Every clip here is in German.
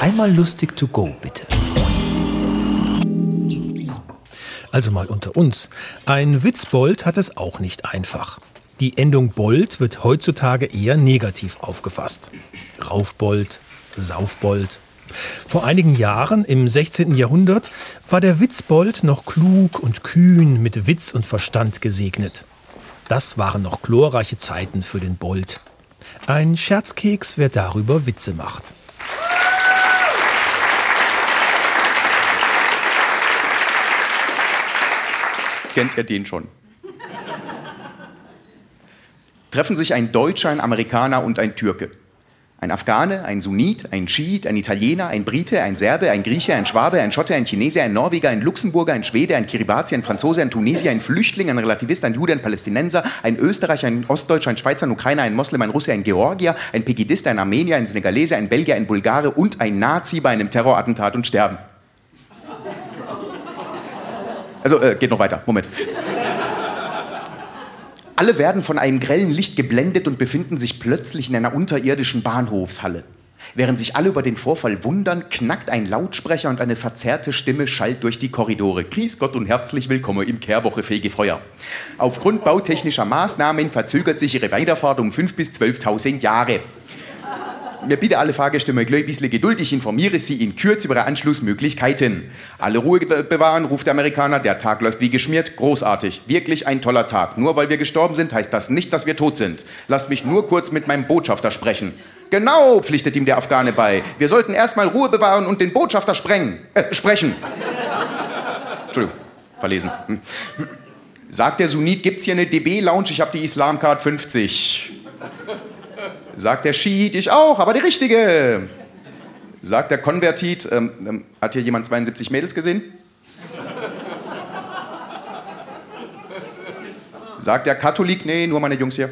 Einmal lustig to go, bitte. Also mal unter uns. Ein Witzbold hat es auch nicht einfach. Die Endung Bold wird heutzutage eher negativ aufgefasst. Raufbold, Saufbold. Vor einigen Jahren, im 16. Jahrhundert, war der Witzbold noch klug und kühn mit Witz und Verstand gesegnet. Das waren noch glorreiche Zeiten für den Bold. Ein Scherzkeks, wer darüber Witze macht. Kennt ihr den schon? Treffen sich ein Deutscher, ein Amerikaner und ein Türke. Ein Afghane, ein Sunnit, ein Schiit, ein Italiener, ein Brite, ein Serbe, ein Grieche, ein Schwabe, ein Schotte, ein Chinese, ein Norweger, ein Luxemburger, ein Schwede, ein Kiribati, ein Franzose, ein Tunesier, ein Flüchtling, ein Relativist, ein Jude, ein Palästinenser, ein Österreicher, ein Ostdeutscher, ein Schweizer, ein Ukrainer, ein Moslem, ein Russe, ein Georgier, ein Pegidist, ein Armenier, ein Senegalese, ein Belgier, ein Bulgare und ein Nazi bei einem Terrorattentat und sterben. Also, äh, geht noch weiter. Moment. Alle werden von einem grellen Licht geblendet und befinden sich plötzlich in einer unterirdischen Bahnhofshalle. Während sich alle über den Vorfall wundern, knackt ein Lautsprecher und eine verzerrte Stimme schallt durch die Korridore. Grüß Gott und herzlich willkommen im Kehrwoche Fegefeuer. Aufgrund bautechnischer Maßnahmen verzögert sich Ihre Weiterfahrt um 5.000 bis 12.000 Jahre. Mir bitte alle Fahrgäste gleich ein bisschen Geduld. Ich informiere Sie in Kürze über Ihre Anschlussmöglichkeiten. Alle Ruhe bewahren, ruft der Amerikaner. Der Tag läuft wie geschmiert. Großartig. Wirklich ein toller Tag. Nur weil wir gestorben sind, heißt das nicht, dass wir tot sind. Lasst mich nur kurz mit meinem Botschafter sprechen. Genau, pflichtet ihm der Afghane bei. Wir sollten erstmal Ruhe bewahren und den Botschafter sprengen. Äh, sprechen. Entschuldigung, verlesen. Hm. Sagt der Sunnit, gibt's hier eine DB-Lounge? Ich habe die Islamcard 50. Sagt der Schiit, ich auch, aber die richtige. Sagt der Konvertit, ähm, ähm, hat hier jemand 72 Mädels gesehen? Sagt der Katholik, nee, nur meine Jungs hier.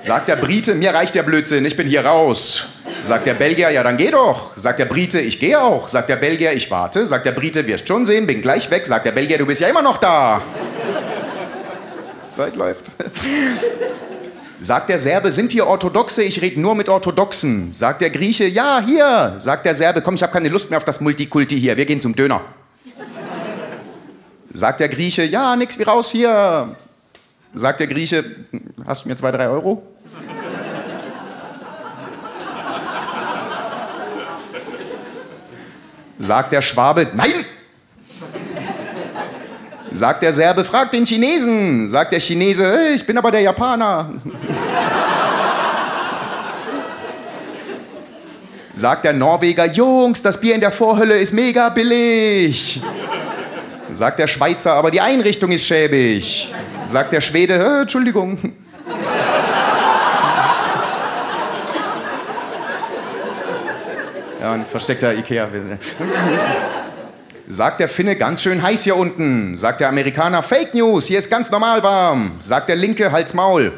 Sagt der Brite, mir reicht der Blödsinn, ich bin hier raus. Sagt der Belgier, ja dann geh doch. Sagt der Brite, ich gehe auch. Sagt der Belgier, ich warte. Sagt der Brite, wirst schon sehen, bin gleich weg. Sagt der Belgier, du bist ja immer noch da. Zeit läuft. Sagt der Serbe, sind hier Orthodoxe? Ich rede nur mit Orthodoxen. Sagt der Grieche, ja, hier. Sagt der Serbe, komm, ich habe keine Lust mehr auf das Multikulti hier. Wir gehen zum Döner. Sagt der Grieche, ja, nix wie raus hier. Sagt der Grieche, hast du mir zwei, drei Euro? Sagt der Schwabe, nein, Sagt der Serbe, frag den Chinesen. Sagt der Chinese, ich bin aber der Japaner. Sagt der Norweger, Jungs, das Bier in der Vorhölle ist mega billig. Sagt der Schweizer, aber die Einrichtung ist schäbig. Sagt der Schwede, äh, Entschuldigung. Ja, ein versteckter Ikea. Sagt der Finne, ganz schön heiß hier unten. Sagt der Amerikaner, Fake News, hier ist ganz normal warm. Sagt der Linke, halt's Maul.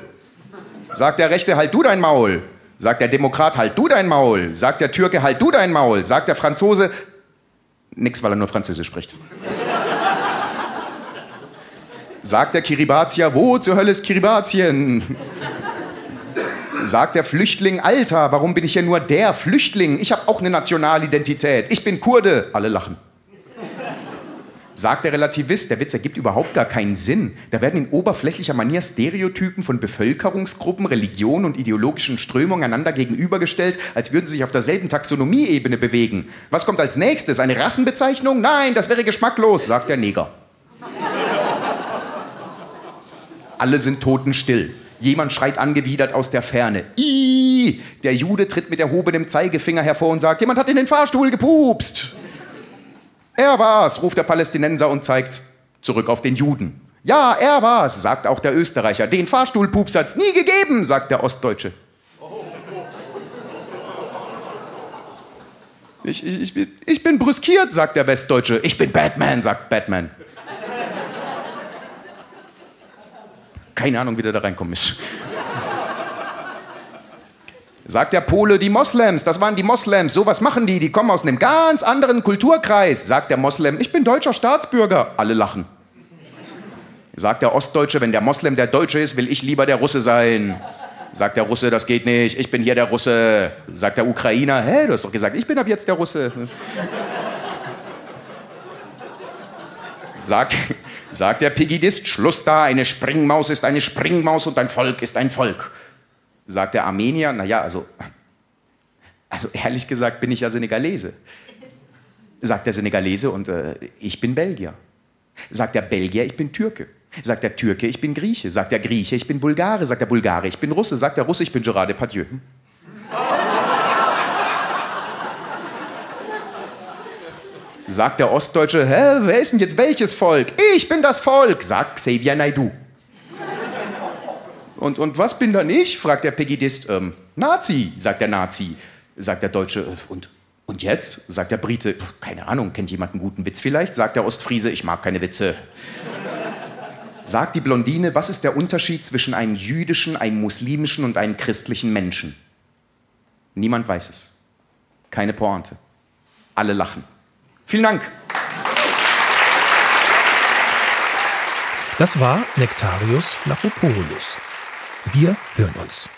Sagt der Rechte, halt du dein Maul. Sagt der Demokrat, halt du dein Maul. Sagt der Türke, halt du dein Maul. Sagt der Franzose, nix, weil er nur Französisch spricht. Sagt der Kiribatier, wo zur Hölle ist Kiribatien? Sagt der Flüchtling, Alter, warum bin ich hier nur der Flüchtling? Ich habe auch eine Nationalidentität. Ich bin Kurde. Alle lachen. Sagt der Relativist, der Witz ergibt überhaupt gar keinen Sinn. Da werden in oberflächlicher Manier Stereotypen von Bevölkerungsgruppen, Religionen und ideologischen Strömungen einander gegenübergestellt, als würden sie sich auf derselben Taxonomieebene bewegen. Was kommt als nächstes? Eine Rassenbezeichnung? Nein, das wäre geschmacklos, sagt der Neger. Alle sind totenstill. Jemand schreit angewidert aus der Ferne. Ih! Der Jude tritt mit erhobenem Zeigefinger hervor und sagt, jemand hat in den Fahrstuhl gepupst. Er war's, ruft der Palästinenser und zeigt zurück auf den Juden. Ja, er war's, sagt auch der Österreicher. Den Fahrstuhlpups hat's nie gegeben, sagt der Ostdeutsche. Ich, ich, ich, bin, ich bin brüskiert, sagt der Westdeutsche. Ich bin Batman, sagt Batman. Keine Ahnung, wie der da reinkommen ist. Sagt der Pole, die Moslems, das waren die Moslems, so was machen die, die kommen aus einem ganz anderen Kulturkreis. Sagt der Moslem, ich bin deutscher Staatsbürger. Alle lachen. Sagt der Ostdeutsche, wenn der Moslem der Deutsche ist, will ich lieber der Russe sein. Sagt der Russe, das geht nicht, ich bin hier der Russe. Sagt der Ukrainer, hä, du hast doch gesagt, ich bin ab jetzt der Russe. Sagt, sagt der Pegidist, Schluss da, eine Springmaus ist eine Springmaus und ein Volk ist ein Volk. Sagt der Armenier, naja, also, also ehrlich gesagt bin ich ja Senegalese. Sagt der Senegalese und äh, ich bin Belgier. Sagt der Belgier, ich bin Türke. Sagt der Türke, ich bin Grieche. Sagt der Grieche, ich bin Bulgare. Sagt der Bulgare, ich bin Russe. Sagt der Russe, ich bin Gerard Depardieu. Sagt der Ostdeutsche, hä, wer ist denn jetzt welches Volk? Ich bin das Volk, sagt Xavier Naidu. Und, und was bin dann ich? fragt der Pegidist. Ähm, Nazi, sagt der Nazi. Sagt der Deutsche, äh, und, und jetzt? sagt der Brite. Keine Ahnung, kennt jemand einen guten Witz vielleicht? Sagt der Ostfriese, ich mag keine Witze. Sagt die Blondine, was ist der Unterschied zwischen einem jüdischen, einem muslimischen und einem christlichen Menschen? Niemand weiß es. Keine Pointe. Alle lachen. Vielen Dank. Das war Nectarius Flachopoulos. Wir hören uns.